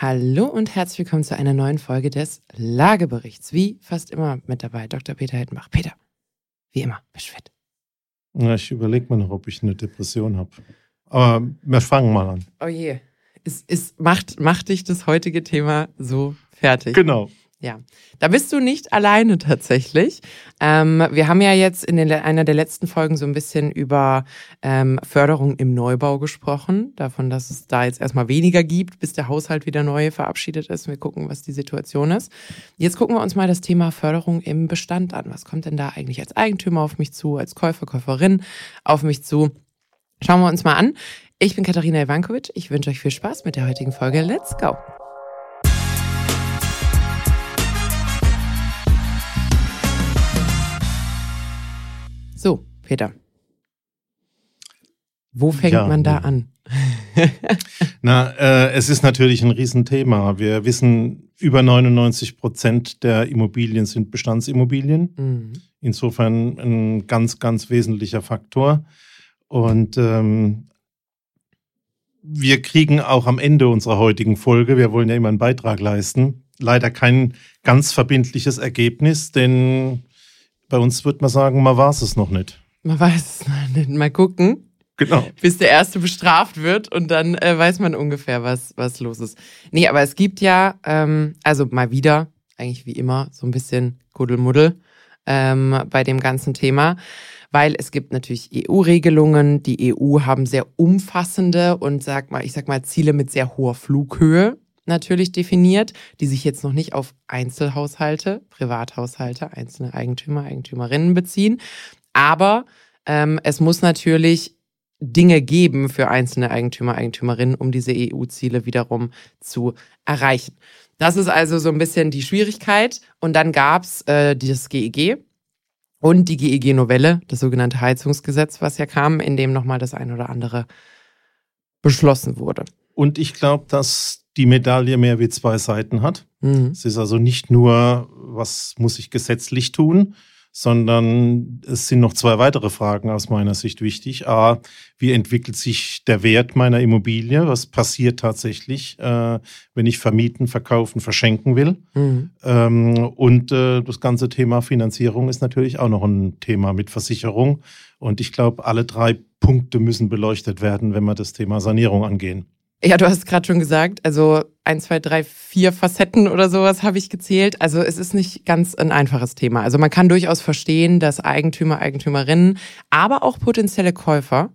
Hallo und herzlich willkommen zu einer neuen Folge des Lageberichts. Wie fast immer mit dabei Dr. Peter Hettenbach. Peter, wie immer, bist fit? Ja, ich überlege mal noch, ob ich eine Depression habe. Aber wir fangen mal an. Oh je. Es, es macht, macht dich das heutige Thema so fertig. Genau. Ja, da bist du nicht alleine tatsächlich. Ähm, wir haben ja jetzt in den, einer der letzten Folgen so ein bisschen über ähm, Förderung im Neubau gesprochen, davon, dass es da jetzt erstmal weniger gibt, bis der Haushalt wieder neu verabschiedet ist. Wir gucken, was die Situation ist. Jetzt gucken wir uns mal das Thema Förderung im Bestand an. Was kommt denn da eigentlich als Eigentümer auf mich zu, als Käufer, Käuferin auf mich zu? Schauen wir uns mal an. Ich bin Katharina Ivankovic. Ich wünsche euch viel Spaß mit der heutigen Folge. Let's go! So, Peter. Wo fängt ja, man da an? Na, äh, es ist natürlich ein Riesenthema. Wir wissen, über 99 Prozent der Immobilien sind Bestandsimmobilien. Mhm. Insofern ein ganz, ganz wesentlicher Faktor. Und ähm, wir kriegen auch am Ende unserer heutigen Folge, wir wollen ja immer einen Beitrag leisten, leider kein ganz verbindliches Ergebnis, denn bei uns würde man sagen, man weiß es noch nicht. Man weiß es noch nicht. Mal gucken. Genau. Bis der Erste bestraft wird und dann äh, weiß man ungefähr, was, was los ist. Nee, aber es gibt ja, ähm, also mal wieder, eigentlich wie immer, so ein bisschen Kuddelmuddel ähm, bei dem ganzen Thema, weil es gibt natürlich EU-Regelungen. Die EU haben sehr umfassende und sag mal, ich sag mal, Ziele mit sehr hoher Flughöhe natürlich definiert, die sich jetzt noch nicht auf Einzelhaushalte, Privathaushalte, einzelne Eigentümer, Eigentümerinnen beziehen. Aber ähm, es muss natürlich Dinge geben für einzelne Eigentümer, Eigentümerinnen, um diese EU-Ziele wiederum zu erreichen. Das ist also so ein bisschen die Schwierigkeit. Und dann gab's äh, das GEG und die GEG-Novelle, das sogenannte Heizungsgesetz, was ja kam, in dem nochmal das ein oder andere beschlossen wurde. Und ich glaube, dass die Medaille mehr wie zwei Seiten hat. Mhm. Es ist also nicht nur, was muss ich gesetzlich tun, sondern es sind noch zwei weitere Fragen aus meiner Sicht wichtig. A, wie entwickelt sich der Wert meiner Immobilie? Was passiert tatsächlich, äh, wenn ich vermieten, verkaufen, verschenken will? Mhm. Ähm, und äh, das ganze Thema Finanzierung ist natürlich auch noch ein Thema mit Versicherung. Und ich glaube, alle drei Punkte müssen beleuchtet werden, wenn wir das Thema Sanierung angehen. Ja, du hast gerade schon gesagt, also ein, zwei, drei, vier Facetten oder sowas habe ich gezählt. Also es ist nicht ganz ein einfaches Thema. Also man kann durchaus verstehen, dass Eigentümer, Eigentümerinnen, aber auch potenzielle Käufer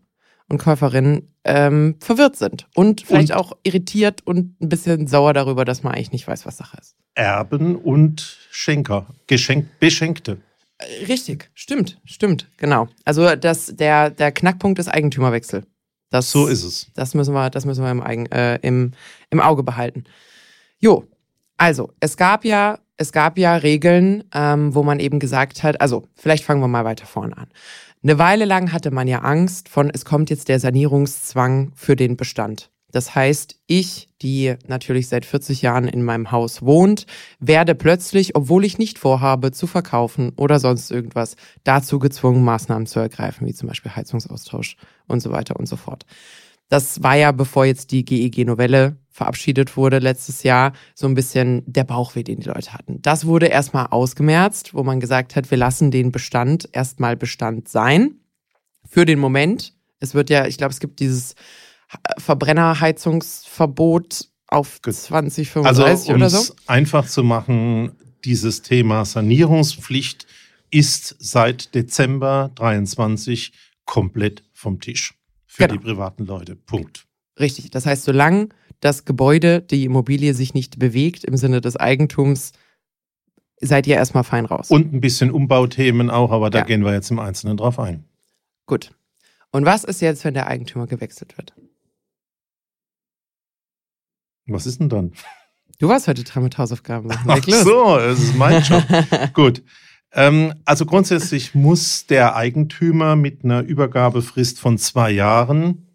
und Käuferinnen ähm, verwirrt sind und vielleicht und auch irritiert und ein bisschen sauer darüber, dass man eigentlich nicht weiß, was Sache ist. Erben und Schenker, Geschenk, Beschenkte. Äh, richtig, stimmt, stimmt, genau. Also das, der, der Knackpunkt ist Eigentümerwechsel. Das, so ist es. Das müssen wir, das müssen wir im, Eigen, äh, im, im Auge behalten. Jo, also es gab ja, es gab ja Regeln, ähm, wo man eben gesagt hat, also vielleicht fangen wir mal weiter vorne an. Eine Weile lang hatte man ja Angst von, es kommt jetzt der Sanierungszwang für den Bestand. Das heißt, ich, die natürlich seit 40 Jahren in meinem Haus wohnt, werde plötzlich, obwohl ich nicht vorhabe, zu verkaufen oder sonst irgendwas, dazu gezwungen, Maßnahmen zu ergreifen, wie zum Beispiel Heizungsaustausch und so weiter und so fort. Das war ja, bevor jetzt die GEG-Novelle verabschiedet wurde letztes Jahr, so ein bisschen der Bauchweh, den die Leute hatten. Das wurde erstmal ausgemerzt, wo man gesagt hat, wir lassen den Bestand erstmal Bestand sein. Für den Moment. Es wird ja, ich glaube, es gibt dieses Verbrennerheizungsverbot auf 2035 also, oder so? einfach zu machen, dieses Thema Sanierungspflicht ist seit Dezember 23 komplett vom Tisch für genau. die privaten Leute. Punkt. Richtig. Das heißt, solange das Gebäude, die Immobilie sich nicht bewegt im Sinne des Eigentums, seid ihr erstmal fein raus. Und ein bisschen Umbauthemen auch, aber da ja. gehen wir jetzt im Einzelnen drauf ein. Gut. Und was ist jetzt, wenn der Eigentümer gewechselt wird? Was ist denn dann? Du warst heute dran mit Hausaufgaben machen. Ach so, das ist mein Job. Gut. Ähm, also grundsätzlich muss der Eigentümer mit einer Übergabefrist von zwei Jahren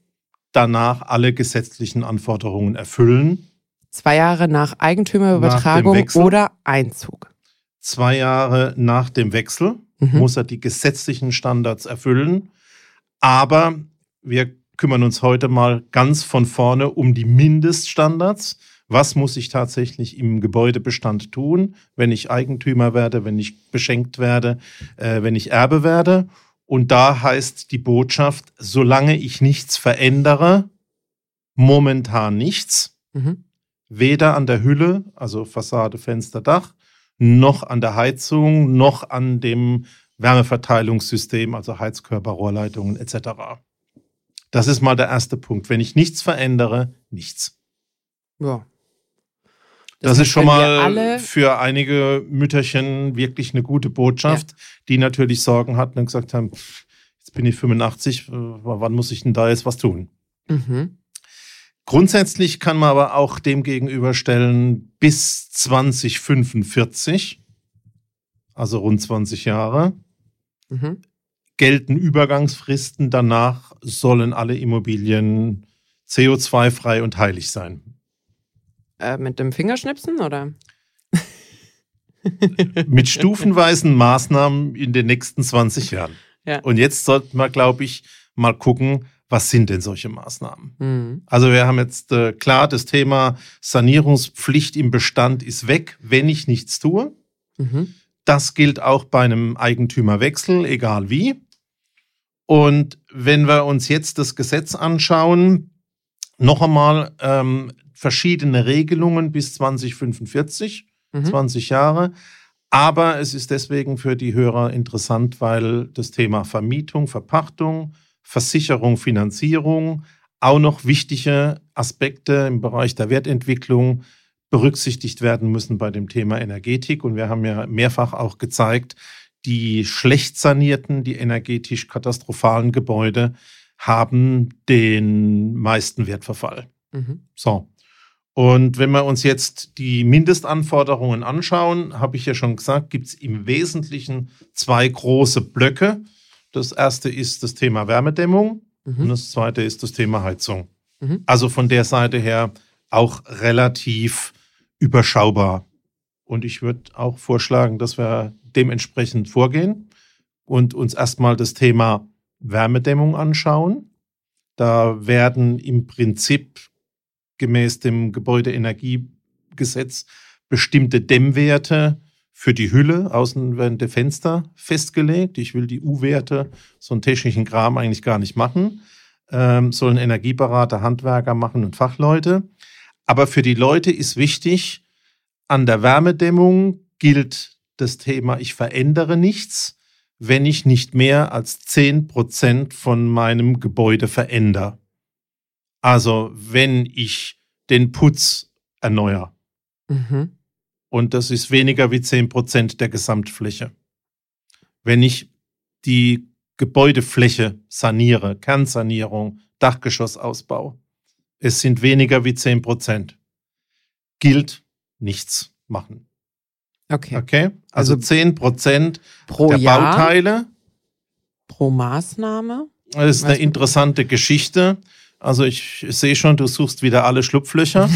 danach alle gesetzlichen Anforderungen erfüllen. Zwei Jahre nach Eigentümerübertragung nach oder Einzug. Zwei Jahre nach dem Wechsel mhm. muss er die gesetzlichen Standards erfüllen. Aber wir kümmern uns heute mal ganz von vorne um die Mindeststandards, Was muss ich tatsächlich im Gebäudebestand tun, wenn ich Eigentümer werde, wenn ich beschenkt werde, äh, wenn ich Erbe werde? Und da heißt die Botschaft, solange ich nichts verändere, momentan nichts, mhm. weder an der Hülle, also Fassade, Fenster, Dach, noch an der Heizung, noch an dem Wärmeverteilungssystem, also Heizkörper, Rohrleitungen etc. Das ist mal der erste Punkt. Wenn ich nichts verändere, nichts. Ja. Das, das ist schon mal für einige Mütterchen wirklich eine gute Botschaft, ja. die natürlich Sorgen hatten und gesagt haben, jetzt bin ich 85, äh, wann muss ich denn da jetzt was tun? Mhm. Grundsätzlich kann man aber auch dem gegenüberstellen, bis 2045, also rund 20 Jahre, mhm. gelten Übergangsfristen. Danach sollen alle Immobilien CO2-frei und heilig sein. Äh, mit dem Fingerschnipsen oder? mit stufenweisen Maßnahmen in den nächsten 20 Jahren. Ja. Und jetzt sollten wir, glaube ich, mal gucken, was sind denn solche Maßnahmen? Mhm. Also wir haben jetzt äh, klar, das Thema Sanierungspflicht im Bestand ist weg, wenn ich nichts tue. Mhm. Das gilt auch bei einem Eigentümerwechsel, egal wie. Und wenn wir uns jetzt das Gesetz anschauen, noch einmal ähm, verschiedene Regelungen bis 2045, mhm. 20 Jahre. Aber es ist deswegen für die Hörer interessant, weil das Thema Vermietung, Verpachtung, Versicherung, Finanzierung auch noch wichtige Aspekte im Bereich der Wertentwicklung berücksichtigt werden müssen bei dem Thema Energetik. Und wir haben ja mehrfach auch gezeigt, die schlecht sanierten, die energetisch katastrophalen Gebäude haben den meisten Wertverfall. Mhm. So. Und wenn wir uns jetzt die Mindestanforderungen anschauen, habe ich ja schon gesagt, gibt es im Wesentlichen zwei große Blöcke. Das erste ist das Thema Wärmedämmung mhm. und das zweite ist das Thema Heizung. Mhm. Also von der Seite her auch relativ überschaubar. Und ich würde auch vorschlagen, dass wir dementsprechend vorgehen und uns erstmal das Thema Wärmedämmung anschauen. Da werden im Prinzip gemäß dem Gebäudeenergiegesetz bestimmte Dämmwerte für die Hülle, außenwände Fenster festgelegt. Ich will die U-Werte, so einen technischen Kram eigentlich gar nicht machen. Ähm, sollen Energieberater, Handwerker machen und Fachleute. Aber für die Leute ist wichtig, an der Wärmedämmung gilt das Thema, ich verändere nichts, wenn ich nicht mehr als 10% von meinem Gebäude verändere. Also wenn ich den Putz erneuere. Mhm. Und das ist weniger wie 10% der Gesamtfläche. Wenn ich die Gebäudefläche saniere, Kernsanierung, Dachgeschossausbau, es sind weniger wie 10 Prozent. Gilt nichts machen. Okay. Okay. Also, also 10 Prozent der Jahr, Bauteile. Pro Maßnahme. Das ist eine interessante Geschichte. Also ich sehe schon, du suchst wieder alle Schlupflöcher.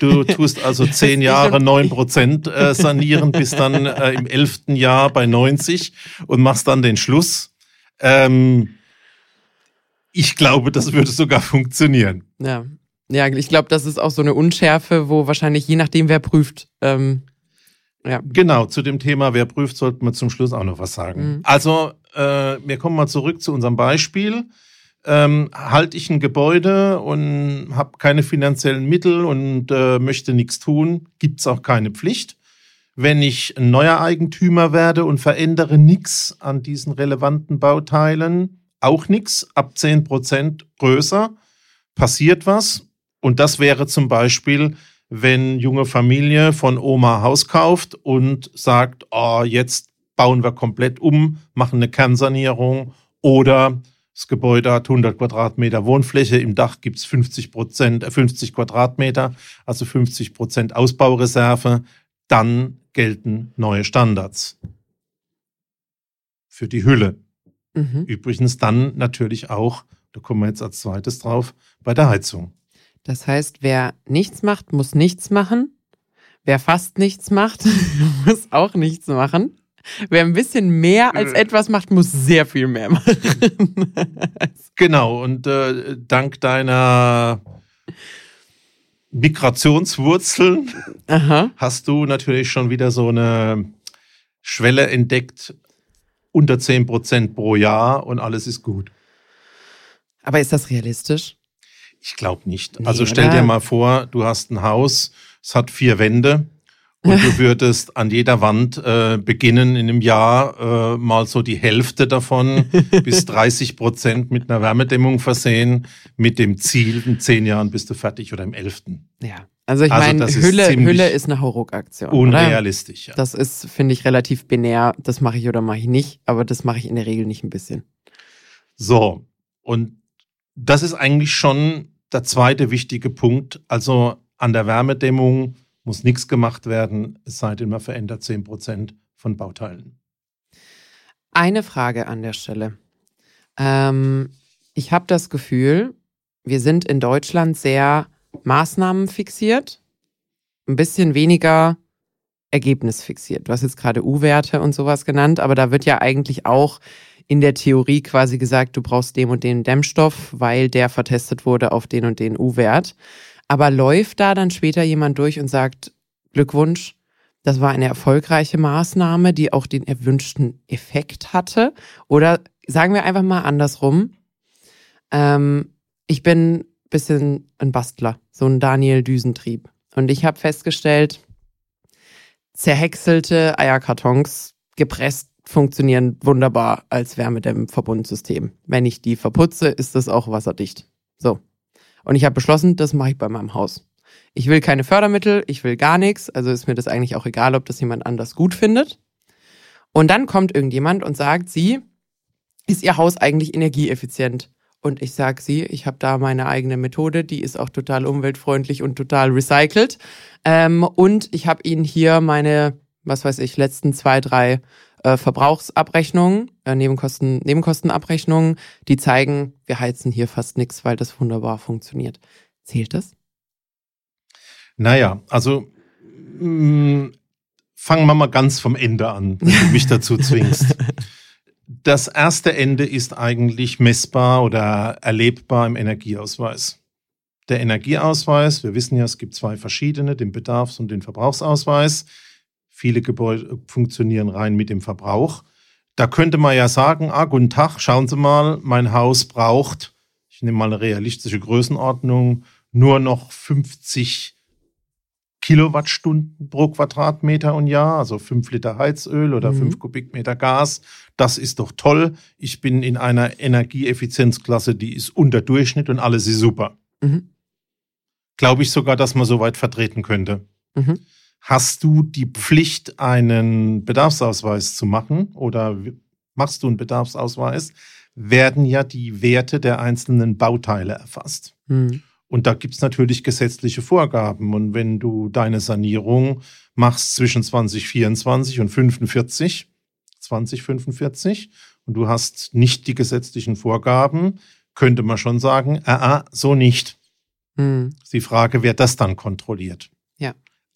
Du tust also zehn Jahre neun Prozent äh, sanieren, bis dann äh, im elften Jahr bei 90 und machst dann den Schluss. Ähm, ich glaube, das würde sogar funktionieren. Ja, ja, ich glaube, das ist auch so eine Unschärfe, wo wahrscheinlich je nachdem, wer prüft. Ähm, ja. Genau, zu dem Thema, wer prüft, sollten wir zum Schluss auch noch was sagen. Mhm. Also, äh, wir kommen mal zurück zu unserem Beispiel. Ähm, halte ich ein Gebäude und habe keine finanziellen Mittel und äh, möchte nichts tun, gibt es auch keine Pflicht. Wenn ich ein neuer Eigentümer werde und verändere nichts an diesen relevanten Bauteilen, auch nichts, ab 10 Prozent größer, passiert was, und das wäre zum Beispiel, wenn junge Familie von Oma Haus kauft und sagt, oh, jetzt bauen wir komplett um, machen eine Kernsanierung oder das Gebäude hat 100 Quadratmeter Wohnfläche, im Dach gibt es 50 Prozent, 50 Quadratmeter, also 50 Prozent Ausbaureserve, dann gelten neue Standards für die Hülle. Mhm. Übrigens dann natürlich auch, da kommen wir jetzt als zweites drauf, bei der Heizung. Das heißt, wer nichts macht, muss nichts machen. Wer fast nichts macht, muss auch nichts machen. Wer ein bisschen mehr als äh. etwas macht, muss sehr viel mehr machen. genau, und äh, dank deiner Migrationswurzeln Aha. hast du natürlich schon wieder so eine Schwelle entdeckt, unter 10 Prozent pro Jahr und alles ist gut. Aber ist das realistisch? Ich glaube nicht. Nee, also stell oder? dir mal vor, du hast ein Haus, es hat vier Wände und du würdest an jeder Wand äh, beginnen, in einem Jahr äh, mal so die Hälfte davon bis 30 Prozent mit einer Wärmedämmung versehen, mit dem Ziel, in zehn Jahren bist du fertig oder im elften. Ja. Also ich also meine, Hülle, Hülle ist eine Hauruck-Aktion. Unrealistisch, ja. Das ist, finde ich, relativ binär. Das mache ich oder mache ich nicht, aber das mache ich in der Regel nicht ein bisschen. So, und das ist eigentlich schon der zweite wichtige Punkt. Also an der Wärmedämmung muss nichts gemacht werden, es sei denn, man verändert 10 Prozent von Bauteilen. Eine Frage an der Stelle. Ähm, ich habe das Gefühl, wir sind in Deutschland sehr maßnahmenfixiert, ein bisschen weniger ergebnisfixiert. Du hast jetzt gerade U-Werte und sowas genannt, aber da wird ja eigentlich auch in der Theorie quasi gesagt, du brauchst den und den Dämmstoff, weil der vertestet wurde auf den und den U-Wert. Aber läuft da dann später jemand durch und sagt, Glückwunsch, das war eine erfolgreiche Maßnahme, die auch den erwünschten Effekt hatte? Oder sagen wir einfach mal andersrum. Ähm, ich bin bisschen ein Bastler, so ein Daniel Düsentrieb. Und ich habe festgestellt, zerhäckselte Eierkartons gepresst funktionieren wunderbar als Wärmedämmverbundsystem. Wenn ich die verputze, ist das auch wasserdicht. So. Und ich habe beschlossen, das mache ich bei meinem Haus. Ich will keine Fördermittel, ich will gar nichts, also ist mir das eigentlich auch egal, ob das jemand anders gut findet. Und dann kommt irgendjemand und sagt, sie, ist ihr Haus eigentlich energieeffizient? Und ich sage sie, ich habe da meine eigene Methode, die ist auch total umweltfreundlich und total recycelt. Ähm, und ich habe ihnen hier meine, was weiß ich, letzten zwei, drei äh, Verbrauchsabrechnungen, äh, Nebenkosten, Nebenkostenabrechnungen, die zeigen, wir heizen hier fast nichts, weil das wunderbar funktioniert. Zählt das? Naja, also mh, mm, fangen wir mal ganz vom Ende an, wenn du mich dazu zwingst. Das erste Ende ist eigentlich messbar oder erlebbar im Energieausweis. Der Energieausweis, wir wissen ja, es gibt zwei verschiedene, den Bedarfs- und den Verbrauchsausweis. Viele Gebäude funktionieren rein mit dem Verbrauch. Da könnte man ja sagen, ah, guten Tag, schauen Sie mal, mein Haus braucht, ich nehme mal eine realistische Größenordnung, nur noch 50 Kilowattstunden pro Quadratmeter und Jahr, also 5 Liter Heizöl oder mhm. Kubikmeter Gas. Das ist doch toll. Ich bin in einer Energieeffizienzklasse, die ist unter Durchschnitt und alles ist super. Mhm. Glaube ich sogar, dass man so weit vertreten könnte. Mhm hast du die Pflicht, einen Bedarfsausweis zu machen oder machst du einen Bedarfsausweis, werden ja die Werte der einzelnen Bauteile erfasst. Mhm. Und da gibt es natürlich gesetzliche Vorgaben. Und wenn du deine Sanierung machst zwischen 2024 und 45, 2045, und du hast nicht die gesetzlichen Vorgaben, könnte man schon sagen, ah, ah so nicht. Mhm. Die Frage, wer das dann kontrolliert.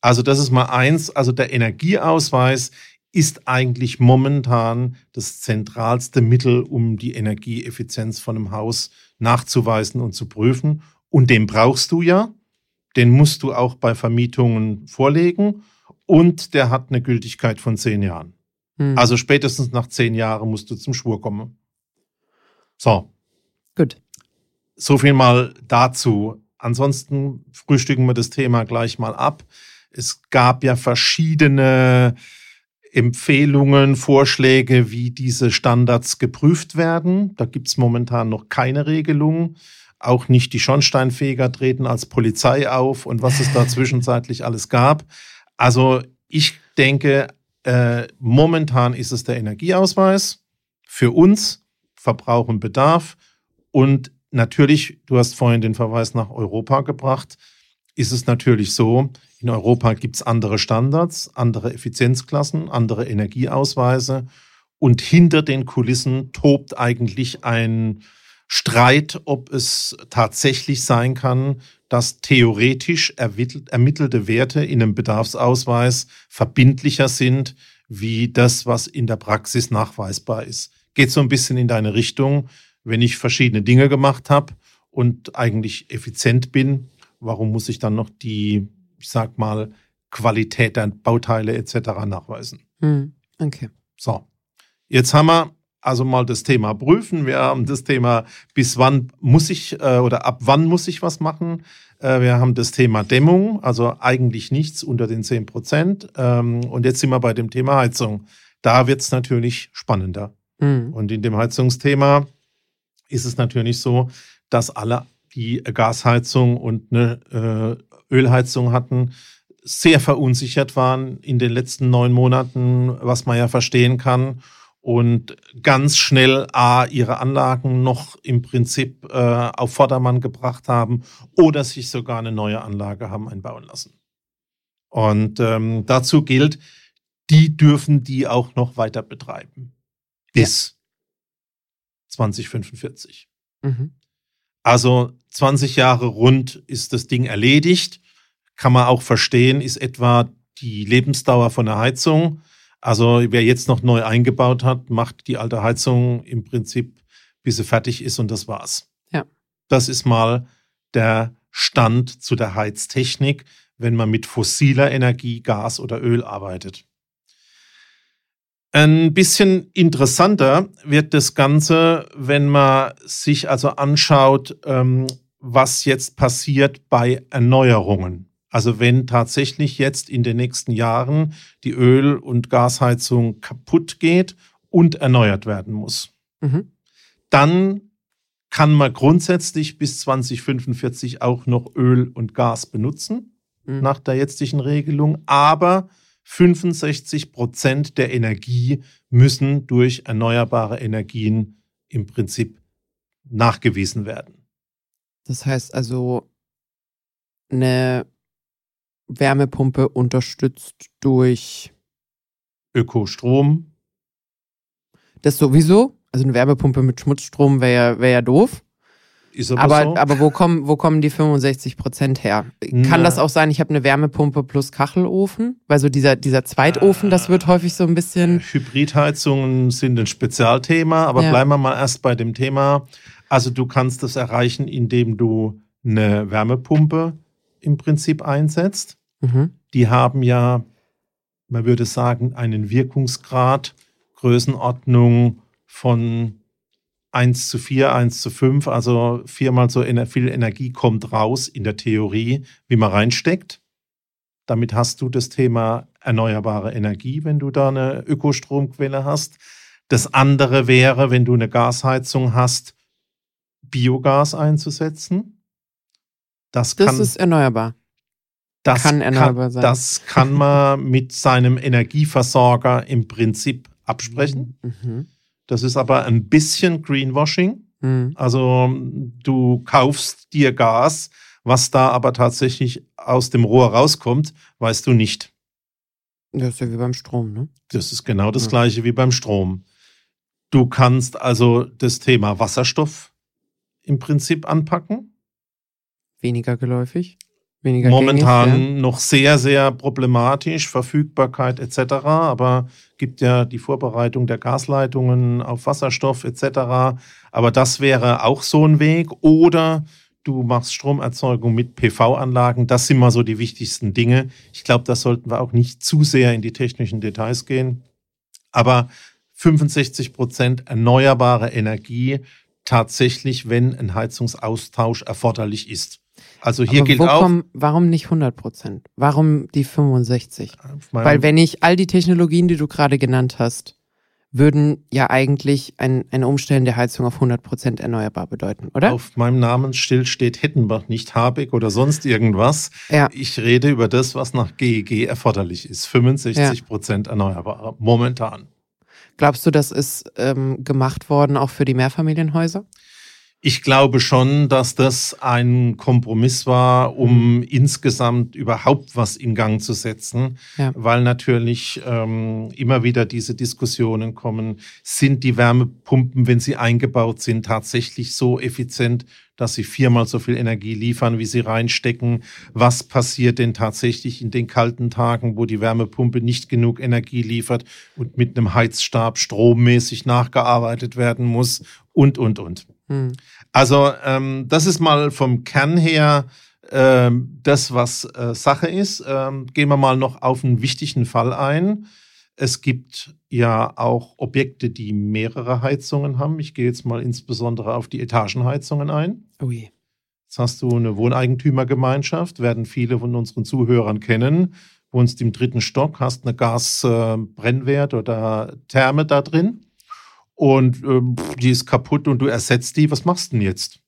Also das ist mal eins. Also der Energieausweis ist eigentlich momentan das zentralste Mittel, um die Energieeffizienz von einem Haus nachzuweisen und zu prüfen. Und den brauchst du ja. Den musst du auch bei Vermietungen vorlegen. Und der hat eine Gültigkeit von zehn Jahren. Hm. Also spätestens nach zehn Jahren musst du zum Schwur kommen. So. Gut. So viel mal dazu. Ansonsten frühstücken wir das Thema gleich mal ab. Es gab ja verschiedene Empfehlungen, Vorschläge, wie diese Standards geprüft werden. Da gibt es momentan noch keine Regelung. Auch nicht die Schornsteinfeger treten als Polizei auf und was es da zwischenzeitlich alles gab. Also ich denke, äh, momentan ist es der Energieausweis für uns, Verbrauch und Bedarf. Und natürlich, du hast vorhin den Verweis nach Europa gebracht, ist es natürlich so, in Europa gibt es andere Standards, andere Effizienzklassen, andere Energieausweise und hinter den Kulissen tobt eigentlich ein Streit, ob es tatsächlich sein kann, dass theoretisch ermittelte Werte in einem Bedarfsausweis verbindlicher sind, wie das, was in der Praxis nachweisbar ist. Geht so ein bisschen in deine Richtung, wenn ich verschiedene Dinge gemacht habe und eigentlich effizient bin, warum muss ich dann noch die, ich sag mal, Qualität der Bauteile etc. nachweisen? Hm, okay. So, jetzt haben wir also mal das Thema prüfen. Wir haben das Thema, bis wann muss ich äh, oder ab wann muss ich was machen. Äh, wir haben das Thema Dämmung, also eigentlich nichts unter den 10 Prozent. Ähm, und jetzt sind wir bei dem Thema Heizung. Da wird es natürlich spannender. Mhm. Und in dem Heizungsthema ist es natürlich so, dass alle, die Gasheizung und eine äh, Ölheizung hatten, sehr verunsichert waren in den letzten neun Monaten, was man ja verstehen kann und ganz schnell A, ihre Anlagen noch im Prinzip äh, auf Vordermann gebracht haben oder sich sogar eine neue Anlage haben einbauen lassen. Und ähm, dazu gilt, die dürfen die auch noch weiter betreiben. Bis ja. 2045. Mhm. Also 20 Jahre rund ist das Ding erledigt. Kann man auch verstehen, ist etwa die Lebensdauer von der Heizung. Also wer jetzt noch neu eingebaut hat, macht die alte Heizung im Prinzip, bis sie fertig ist und das war's. Ja. Das ist mal der Stand zu der Heiztechnik, wenn man mit fossiler Energie, Gas oder Öl arbeitet. Ein bisschen interessanter wird das Ganze, wenn man sich also anschaut, ähm, was jetzt passiert bei Erneuerungen. Also wenn tatsächlich jetzt in den nächsten Jahren die Öl- und Gasheizung kaputt geht und erneuert werden muss, mhm. dann kann man grundsätzlich bis 2045 auch noch Öl und Gas benutzen, mhm. nach der jetzigen Regelung. Aber 65 Prozent der Energie müssen durch erneuerbare Energien im Prinzip nachgewiesen werden. Das heißt also, eine Wärmepumpe unterstützt durch Ökostrom. Das sowieso. Also eine Wärmepumpe mit Schmutzstrom wäre ja, wär ja doof. Aber, aber, so. aber wo, kommen, wo kommen die 65 Prozent her? Na. Kann das auch sein, ich habe eine Wärmepumpe plus Kachelofen? Weil so dieser, dieser Zweitofen, das wird häufig so ein bisschen. Hybridheizungen sind ein Spezialthema, aber ja. bleiben wir mal erst bei dem Thema. Also du kannst das erreichen, indem du eine Wärmepumpe im Prinzip einsetzt. Mhm. Die haben ja, man würde sagen, einen Wirkungsgrad, Größenordnung von 1 zu 4, 1 zu 5, also viermal so viel Energie kommt raus in der Theorie, wie man reinsteckt. Damit hast du das Thema erneuerbare Energie, wenn du da eine Ökostromquelle hast. Das andere wäre, wenn du eine Gasheizung hast, Biogas einzusetzen. Das, das kann, ist erneuerbar. Das kann erneuerbar kann, sein. Das kann man mit seinem Energieversorger im Prinzip absprechen. Mhm. Das ist aber ein bisschen Greenwashing. Mhm. Also du kaufst dir Gas, was da aber tatsächlich aus dem Rohr rauskommt, weißt du nicht. Das ist ja wie beim Strom, ne? Das ist genau das ja. gleiche wie beim Strom. Du kannst also das Thema Wasserstoff im Prinzip anpacken. Weniger geläufig. Weniger Momentan gängig, ja. noch sehr, sehr problematisch, Verfügbarkeit etc. Aber gibt ja die Vorbereitung der Gasleitungen auf Wasserstoff etc. Aber das wäre auch so ein Weg. Oder du machst Stromerzeugung mit PV-Anlagen. Das sind mal so die wichtigsten Dinge. Ich glaube, da sollten wir auch nicht zu sehr in die technischen Details gehen. Aber 65 Prozent erneuerbare Energie tatsächlich, wenn ein Heizungsaustausch erforderlich ist. Also hier gilt auch. Kommen, warum nicht 100 Prozent? Warum die 65? Weil wenn ich all die Technologien, die du gerade genannt hast, würden ja eigentlich ein, ein Umstellen der Heizung auf 100 Prozent erneuerbar bedeuten, oder? Auf meinem Namensschild steht Hettenbach, nicht Habeck oder sonst irgendwas. Ja. Ich rede über das, was nach GEG erforderlich ist. 65 Prozent ja. erneuerbar momentan. Glaubst du, das ist ähm, gemacht worden auch für die Mehrfamilienhäuser? Ich glaube schon, dass das ein Kompromiss war, um mhm. insgesamt überhaupt was in Gang zu setzen, ja. weil natürlich ähm, immer wieder diese Diskussionen kommen, sind die Wärmepumpen, wenn sie eingebaut sind, tatsächlich so effizient, dass sie viermal so viel Energie liefern, wie sie reinstecken? Was passiert denn tatsächlich in den kalten Tagen, wo die Wärmepumpe nicht genug Energie liefert und mit einem Heizstab strommäßig nachgearbeitet werden muss? Und, und, und. Hm. Also ähm, das ist mal vom Kern her ähm, das, was äh, Sache ist. Ähm, gehen wir mal noch auf einen wichtigen Fall ein. Es gibt ja auch Objekte, die mehrere Heizungen haben. Ich gehe jetzt mal insbesondere auf die Etagenheizungen ein. Ui. Jetzt hast du eine Wohneigentümergemeinschaft, werden viele von unseren Zuhörern kennen. Wohnst im dritten Stock, hast eine Gasbrennwert äh, oder Therme da drin und äh, die ist kaputt und du ersetzt die. Was machst du denn jetzt?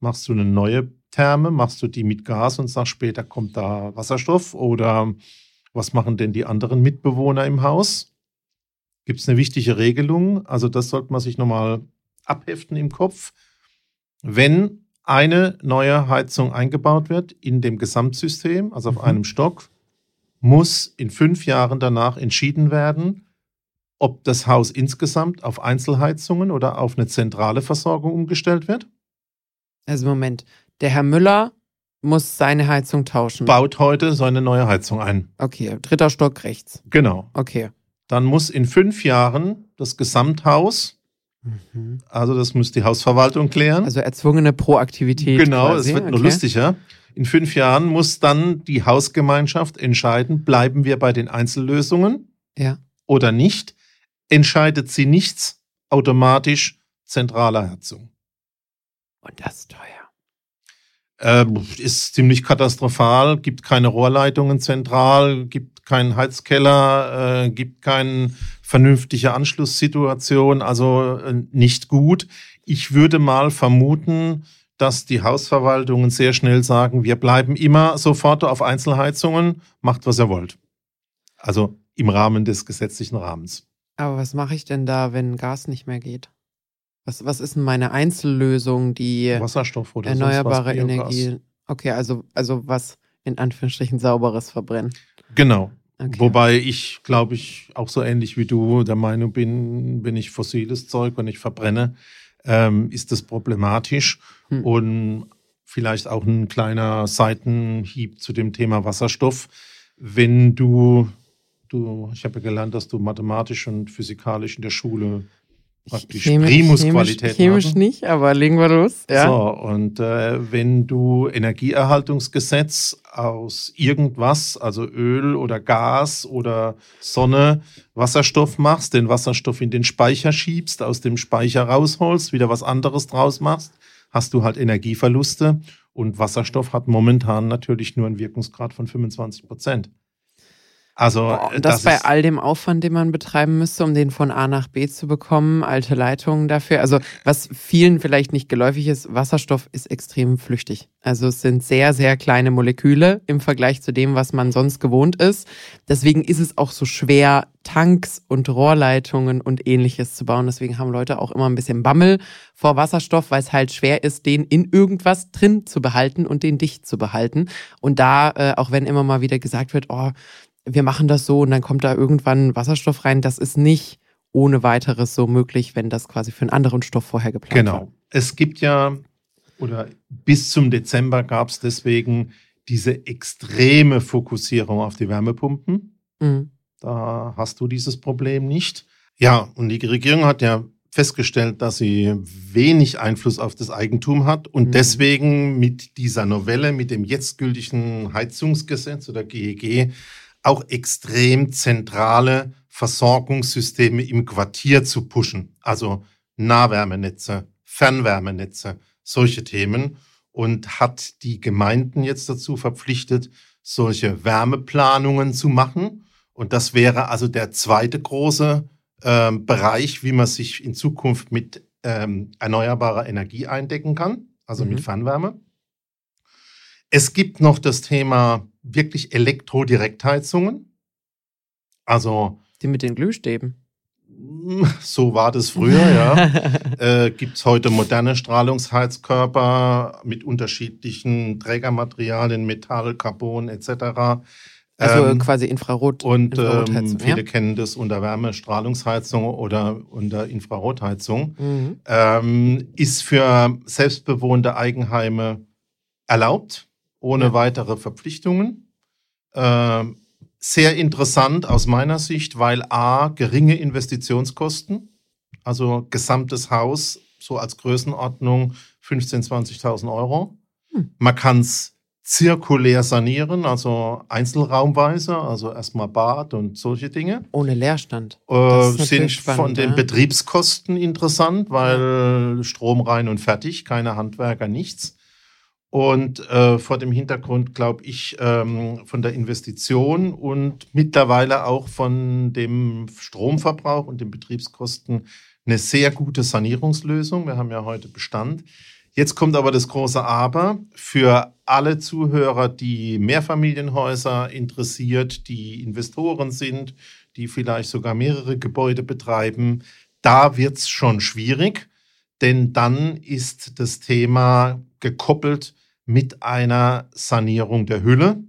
Machst du eine neue Therme? Machst du die mit Gas und sagst später kommt da Wasserstoff? Oder was machen denn die anderen Mitbewohner im Haus? Gibt es eine wichtige Regelung? Also das sollte man sich nochmal abheften im Kopf. Wenn eine neue Heizung eingebaut wird in dem Gesamtsystem, also auf mhm. einem Stock, muss in fünf Jahren danach entschieden werden, ob das Haus insgesamt auf Einzelheizungen oder auf eine zentrale Versorgung umgestellt wird. Also Moment, der Herr Müller muss seine Heizung tauschen. Baut heute seine neue Heizung ein. Okay, dritter Stock rechts. Genau. Okay. Dann muss in fünf Jahren das Gesamthaus Mhm. Also das muss die Hausverwaltung klären. Also erzwungene Proaktivität. Genau, es wird okay. nur lustiger. In fünf Jahren muss dann die Hausgemeinschaft entscheiden, bleiben wir bei den Einzellösungen ja. oder nicht. Entscheidet sie nichts, automatisch zentraler Herzung. Und das ist teuer. Äh, ist ziemlich katastrophal, gibt keine Rohrleitungen zentral, gibt keinen Heizkeller, äh, gibt keine vernünftige Anschlusssituation, also äh, nicht gut. Ich würde mal vermuten, dass die Hausverwaltungen sehr schnell sagen, wir bleiben immer sofort auf Einzelheizungen, macht was ihr wollt. Also im Rahmen des gesetzlichen Rahmens. Aber was mache ich denn da, wenn Gas nicht mehr geht? Was, was ist denn meine Einzellösung, die Wasserstoff oder erneuerbare Energie? Okay, also, also was in Anführungsstrichen sauberes verbrennen. Genau. Okay. Wobei ich, glaube ich, auch so ähnlich wie du der Meinung bin, wenn ich fossiles Zeug und ich verbrenne, ähm, ist das problematisch. Hm. Und vielleicht auch ein kleiner Seitenhieb zu dem Thema Wasserstoff. Wenn du, du, ich habe ja gelernt, dass du mathematisch und physikalisch in der Schule praktisch chemisch, Primusqualität chemisch, chemisch nicht, aber legen wir los. Ja. So, und äh, wenn du Energieerhaltungsgesetz aus irgendwas, also Öl oder Gas oder Sonne, Wasserstoff machst, den Wasserstoff in den Speicher schiebst, aus dem Speicher rausholst, wieder was anderes draus machst, hast du halt Energieverluste. Und Wasserstoff hat momentan natürlich nur einen Wirkungsgrad von 25 Prozent. Also und das, das bei all dem Aufwand, den man betreiben müsste, um den von A nach B zu bekommen, alte Leitungen dafür. Also was vielen vielleicht nicht geläufig ist, Wasserstoff ist extrem flüchtig. Also es sind sehr, sehr kleine Moleküle im Vergleich zu dem, was man sonst gewohnt ist. Deswegen ist es auch so schwer, Tanks und Rohrleitungen und ähnliches zu bauen. Deswegen haben Leute auch immer ein bisschen Bammel vor Wasserstoff, weil es halt schwer ist, den in irgendwas drin zu behalten und den dicht zu behalten. Und da, äh, auch wenn immer mal wieder gesagt wird, oh, wir machen das so und dann kommt da irgendwann Wasserstoff rein. Das ist nicht ohne weiteres so möglich, wenn das quasi für einen anderen Stoff vorher geplant genau. war. Genau. Es gibt ja, oder bis zum Dezember gab es deswegen diese extreme Fokussierung auf die Wärmepumpen. Mhm. Da hast du dieses Problem nicht. Ja, und die Regierung hat ja festgestellt, dass sie wenig Einfluss auf das Eigentum hat und mhm. deswegen mit dieser Novelle, mit dem jetzt gültigen Heizungsgesetz oder GEG, auch extrem zentrale Versorgungssysteme im Quartier zu pushen. Also Nahwärmenetze, Fernwärmenetze, solche Themen. Und hat die Gemeinden jetzt dazu verpflichtet, solche Wärmeplanungen zu machen. Und das wäre also der zweite große äh, Bereich, wie man sich in Zukunft mit ähm, erneuerbarer Energie eindecken kann, also mhm. mit Fernwärme. Es gibt noch das Thema wirklich Elektrodirektheizungen. Also. Die mit den Glühstäben. So war das früher, ja. äh, Gibt es heute moderne Strahlungsheizkörper mit unterschiedlichen Trägermaterialien, Metall, Carbon etc. Also ähm, quasi Infrarot. Und ähm, viele ja? kennen das unter Wärmestrahlungsheizung oder unter Infrarotheizung. Mhm. Ähm, ist für selbstbewohnte Eigenheime erlaubt ohne ja. weitere Verpflichtungen. Äh, sehr interessant aus meiner Sicht, weil A, geringe Investitionskosten, also gesamtes Haus, so als Größenordnung 15.000, 20.000 Euro. Hm. Man kann es zirkulär sanieren, also einzelraumweise, also erstmal Bad und solche Dinge. Ohne Leerstand. Äh, sind spannend, von den ja. Betriebskosten interessant, weil ja. Strom rein und fertig, keine Handwerker, nichts. Und äh, vor dem Hintergrund, glaube ich, ähm, von der Investition und mittlerweile auch von dem Stromverbrauch und den Betriebskosten eine sehr gute Sanierungslösung. Wir haben ja heute Bestand. Jetzt kommt aber das große Aber für alle Zuhörer, die Mehrfamilienhäuser interessiert, die Investoren sind, die vielleicht sogar mehrere Gebäude betreiben. Da wird es schon schwierig, denn dann ist das Thema gekoppelt mit einer Sanierung der Hülle.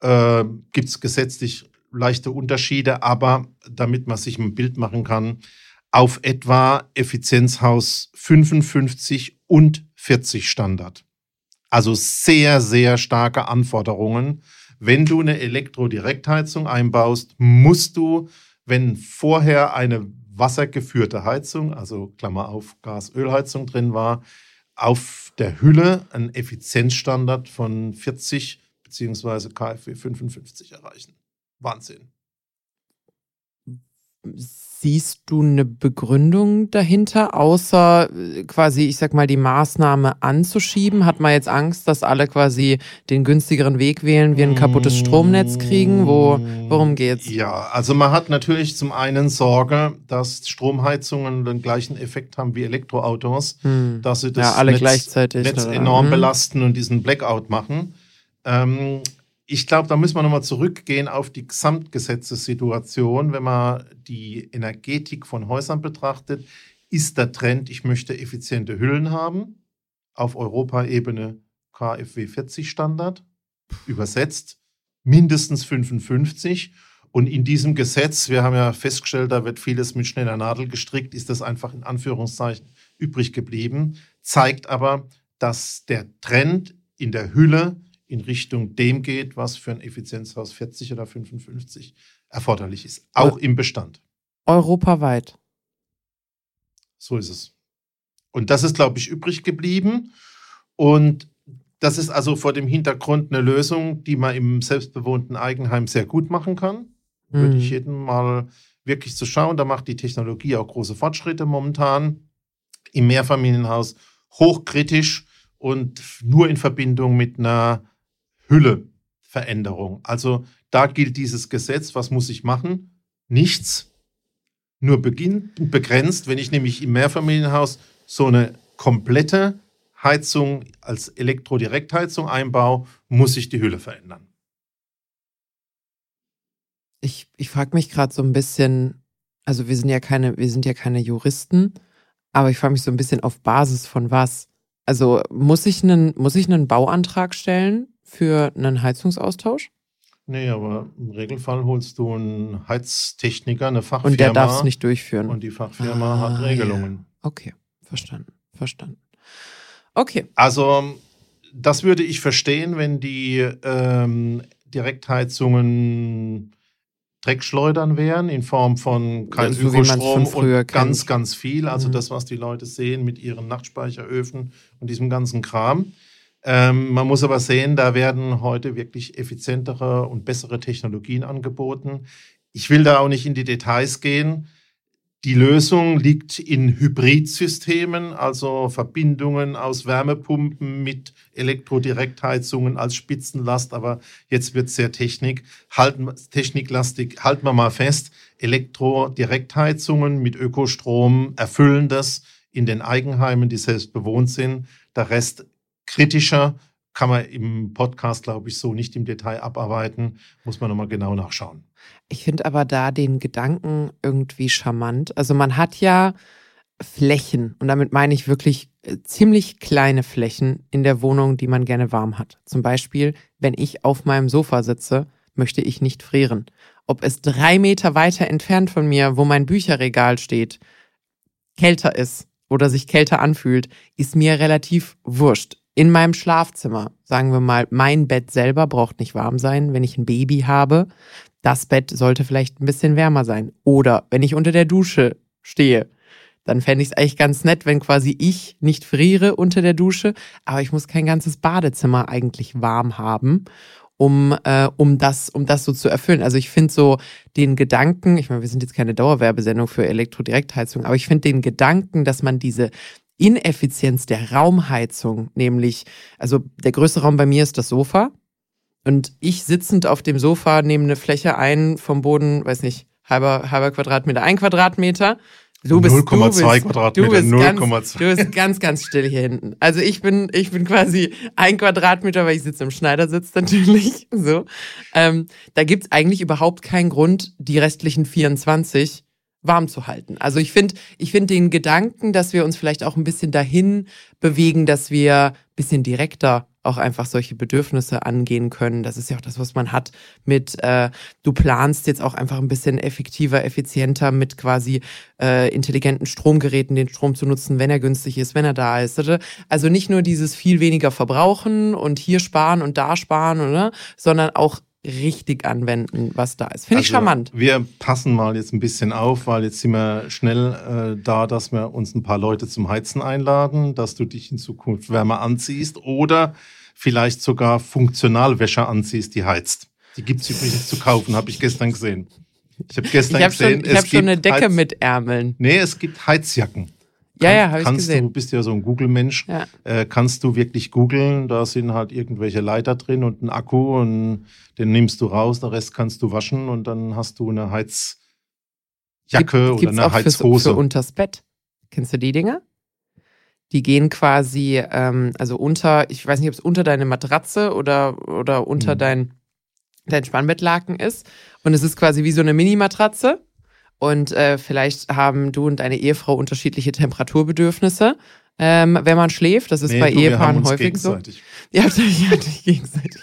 Äh, Gibt es gesetzlich leichte Unterschiede, aber damit man sich ein Bild machen kann, auf etwa Effizienzhaus 55 und 40 Standard. Also sehr, sehr starke Anforderungen. Wenn du eine Elektrodirektheizung einbaust, musst du, wenn vorher eine wassergeführte Heizung, also Klammer auf Gas-Ölheizung drin war, auf der Hülle einen Effizienzstandard von 40 bzw. KfW 55 erreichen. Wahnsinn. Siehst du eine Begründung dahinter, außer äh, quasi, ich sag mal, die Maßnahme anzuschieben? Hat man jetzt Angst, dass alle quasi den günstigeren Weg wählen, wir ein kaputtes Stromnetz kriegen? Wo, worum geht's? Ja, also man hat natürlich zum einen Sorge, dass Stromheizungen den gleichen Effekt haben wie Elektroautos, hm. dass sie das ja, alle Netz, gleichzeitig, Netz enorm hm. belasten und diesen Blackout machen. Ähm, ich glaube, da müssen wir nochmal zurückgehen auf die Gesamtgesetzessituation. Wenn man die Energetik von Häusern betrachtet, ist der Trend, ich möchte effiziente Hüllen haben, auf Europaebene KfW 40 Standard, übersetzt mindestens 55. Und in diesem Gesetz, wir haben ja festgestellt, da wird vieles mit schneller Nadel gestrickt, ist das einfach in Anführungszeichen übrig geblieben, zeigt aber, dass der Trend in der Hülle in Richtung dem geht, was für ein Effizienzhaus 40 oder 55 erforderlich ist, auch im Bestand. Europaweit. So ist es. Und das ist, glaube ich, übrig geblieben. Und das ist also vor dem Hintergrund eine Lösung, die man im selbstbewohnten Eigenheim sehr gut machen kann. Mhm. Würde ich mhm. jedem mal wirklich zu schauen. Da macht die Technologie auch große Fortschritte momentan. Im Mehrfamilienhaus hochkritisch und nur in Verbindung mit einer Hülleveränderung. Also da gilt dieses Gesetz, was muss ich machen? Nichts. Nur beginn, begrenzt, wenn ich nämlich im Mehrfamilienhaus so eine komplette Heizung als Elektrodirektheizung einbaue, muss ich die Hülle verändern. Ich, ich frage mich gerade so ein bisschen, also wir sind ja keine, wir sind ja keine Juristen, aber ich frage mich so ein bisschen auf Basis von was. Also muss ich einen, muss ich einen Bauantrag stellen für einen Heizungsaustausch? Nee, aber im Regelfall holst du einen Heiztechniker, eine Fachfirma. Und der darf es nicht durchführen. Und die Fachfirma ah, hat Regelungen. Ja. Okay, verstanden, verstanden. Okay. Also, das würde ich verstehen, wenn die ähm, Direktheizungen Dreckschleudern wären in Form von kein so Ökostrom und ganz, ganz viel. Also mhm. das, was die Leute sehen mit ihren Nachtspeicheröfen und diesem ganzen Kram. Ähm, man muss aber sehen, da werden heute wirklich effizientere und bessere Technologien angeboten. Ich will da auch nicht in die Details gehen. Die Lösung liegt in Hybridsystemen, also Verbindungen aus Wärmepumpen mit Elektrodirektheizungen als Spitzenlast. Aber jetzt wird es sehr Technik. Halten, techniklastig. Halten wir mal fest, Elektrodirektheizungen mit Ökostrom erfüllen das in den Eigenheimen, die selbst bewohnt sind. Der Rest kritischer, kann man im Podcast, glaube ich, so nicht im Detail abarbeiten. Muss man nochmal genau nachschauen. Ich finde aber da den Gedanken irgendwie charmant. Also man hat ja Flächen, und damit meine ich wirklich äh, ziemlich kleine Flächen in der Wohnung, die man gerne warm hat. Zum Beispiel, wenn ich auf meinem Sofa sitze, möchte ich nicht frieren. Ob es drei Meter weiter entfernt von mir, wo mein Bücherregal steht, kälter ist oder sich kälter anfühlt, ist mir relativ wurscht in meinem Schlafzimmer, sagen wir mal, mein Bett selber braucht nicht warm sein, wenn ich ein Baby habe. Das Bett sollte vielleicht ein bisschen wärmer sein. Oder wenn ich unter der Dusche stehe, Dann fände ich es eigentlich ganz nett, wenn quasi ich nicht friere unter der Dusche, aber ich muss kein ganzes Badezimmer eigentlich warm haben um, äh, um, das, um das so zu erfüllen. Also ich finde so den Gedanken, ich meine, wir sind jetzt keine Dauerwerbesendung für Elektrodirektheizung, aber ich finde den Gedanken, dass man diese Ineffizienz der Raumheizung, nämlich, also der größte Raum bei mir ist das Sofa. Und ich sitzend auf dem Sofa nehme eine Fläche ein vom Boden, weiß nicht, halber, halber Quadratmeter, ein Quadratmeter. Du bist 0,2 Quadratmeter, du bist, 0, ganz, du bist ganz, ganz still hier hinten. Also ich bin, ich bin quasi ein Quadratmeter, weil ich sitze im Schneidersitz natürlich. So, ähm, da gibt's eigentlich überhaupt keinen Grund, die restlichen 24 warm zu halten. Also ich finde, ich finde den Gedanken, dass wir uns vielleicht auch ein bisschen dahin bewegen, dass wir ein bisschen direkter auch einfach solche Bedürfnisse angehen können. Das ist ja auch das, was man hat mit, äh, du planst jetzt auch einfach ein bisschen effektiver, effizienter mit quasi äh, intelligenten Stromgeräten den Strom zu nutzen, wenn er günstig ist, wenn er da ist. Also nicht nur dieses viel weniger verbrauchen und hier sparen und da sparen, oder? sondern auch richtig anwenden, was da ist. Finde also, ich charmant. Wir passen mal jetzt ein bisschen auf, weil jetzt sind wir schnell äh, da, dass wir uns ein paar Leute zum Heizen einladen, dass du dich in Zukunft wärmer anziehst oder vielleicht sogar Funktionalwäsche anziehst, die heizt. Die gibt es übrigens zu kaufen, habe ich gestern gesehen. Ich habe gestern ich hab gesehen. Schon, ich habe schon eine Decke Heiz mit Ärmeln. Nee, es gibt Heizjacken. Ja, ja, habe ich gesehen. Du bist ja so ein Google-Mensch. Ja. Äh, kannst du wirklich googeln? Da sind halt irgendwelche Leiter drin und ein Akku und den nimmst du raus. Den Rest kannst du waschen und dann hast du eine Heizjacke Gibt, oder eine auch Heizhose. Für, für unters Bett. Kennst du die Dinger? Die gehen quasi, ähm, also unter, ich weiß nicht, ob es unter deine Matratze oder, oder unter mhm. dein, dein Spannbettlaken ist. Und es ist quasi wie so eine Mini-Matratze. Und äh, vielleicht haben du und deine Ehefrau unterschiedliche Temperaturbedürfnisse, ähm, wenn man schläft. Das ist nee, bei du, Ehepaaren häufig so. Ihr habt euch gegenseitig.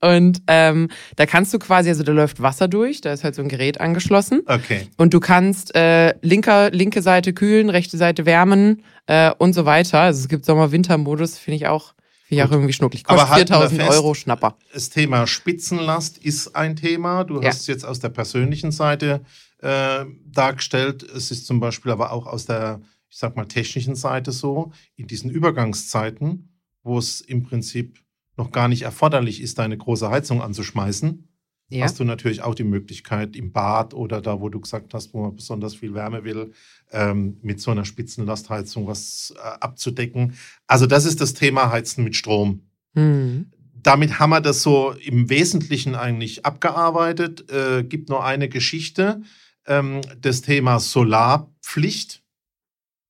Und ähm, da kannst du quasi, also da läuft Wasser durch, da ist halt so ein Gerät angeschlossen. Okay. Und du kannst äh, linker, linke Seite kühlen, rechte Seite wärmen äh, und so weiter. Also es gibt Sommer-Winter-Modus, finde ich auch. Finde ich auch irgendwie schnucklig. Kostet 4000 Euro Schnapper. Das Thema Spitzenlast ist ein Thema. Du ja. hast es jetzt aus der persönlichen Seite äh, dargestellt. Es ist zum Beispiel aber auch aus der, ich sag mal, technischen Seite so, in diesen Übergangszeiten, wo es im Prinzip noch gar nicht erforderlich ist, eine große Heizung anzuschmeißen, ja. hast du natürlich auch die Möglichkeit im Bad oder da, wo du gesagt hast, wo man besonders viel Wärme will, ähm, mit so einer Spitzenlastheizung was äh, abzudecken. Also das ist das Thema Heizen mit Strom. Mhm. Damit haben wir das so im Wesentlichen eigentlich abgearbeitet. Äh, gibt nur eine Geschichte, ähm, das Thema Solarpflicht.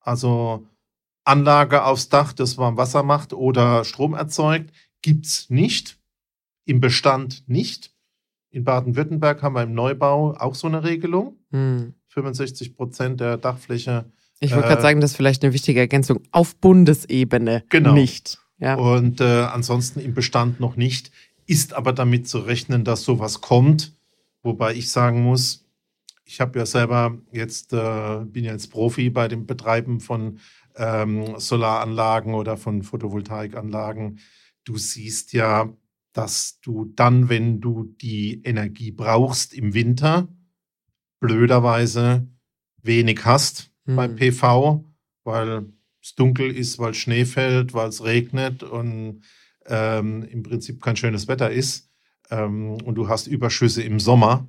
Also Anlage aufs Dach, das warm Wasser macht oder Strom erzeugt, gibt es nicht. Im Bestand nicht. In Baden-Württemberg haben wir im Neubau auch so eine Regelung. Hm. 65 Prozent der Dachfläche. Ich wollte äh, gerade sagen, das ist vielleicht eine wichtige Ergänzung. Auf Bundesebene genau. nicht. Ja. Und äh, ansonsten im Bestand noch nicht. Ist aber damit zu rechnen, dass sowas kommt. Wobei ich sagen muss, ich habe ja selber jetzt, äh, bin ja jetzt Profi bei dem Betreiben von ähm, Solaranlagen oder von Photovoltaikanlagen. Du siehst ja, dass du dann, wenn du die Energie brauchst im Winter, blöderweise wenig hast mhm. beim PV, weil es dunkel ist, weil Schnee fällt, weil es regnet und ähm, im Prinzip kein schönes Wetter ist. Ähm, und du hast Überschüsse im Sommer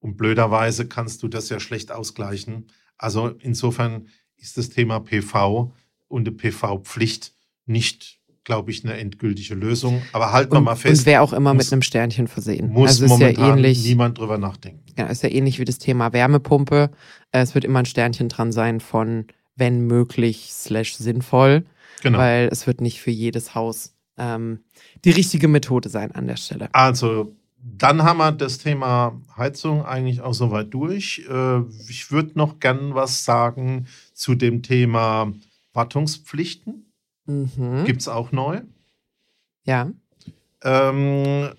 und blöderweise kannst du das ja schlecht ausgleichen. Also insofern ist das Thema PV und die PV-Pflicht nicht glaube ich, eine endgültige Lösung. Aber halten wir mal fest. Und wäre auch immer muss, mit einem Sternchen versehen. Muss also momentan ja ähnlich, niemand drüber nachdenken. Ja, ist ja ähnlich wie das Thema Wärmepumpe. Äh, es wird immer ein Sternchen dran sein von wenn möglich slash sinnvoll. Genau. Weil es wird nicht für jedes Haus ähm, die richtige Methode sein an der Stelle. Also dann haben wir das Thema Heizung eigentlich auch soweit durch. Äh, ich würde noch gern was sagen zu dem Thema Wartungspflichten. Mhm. Gibt es auch neu. Ja. Ähm,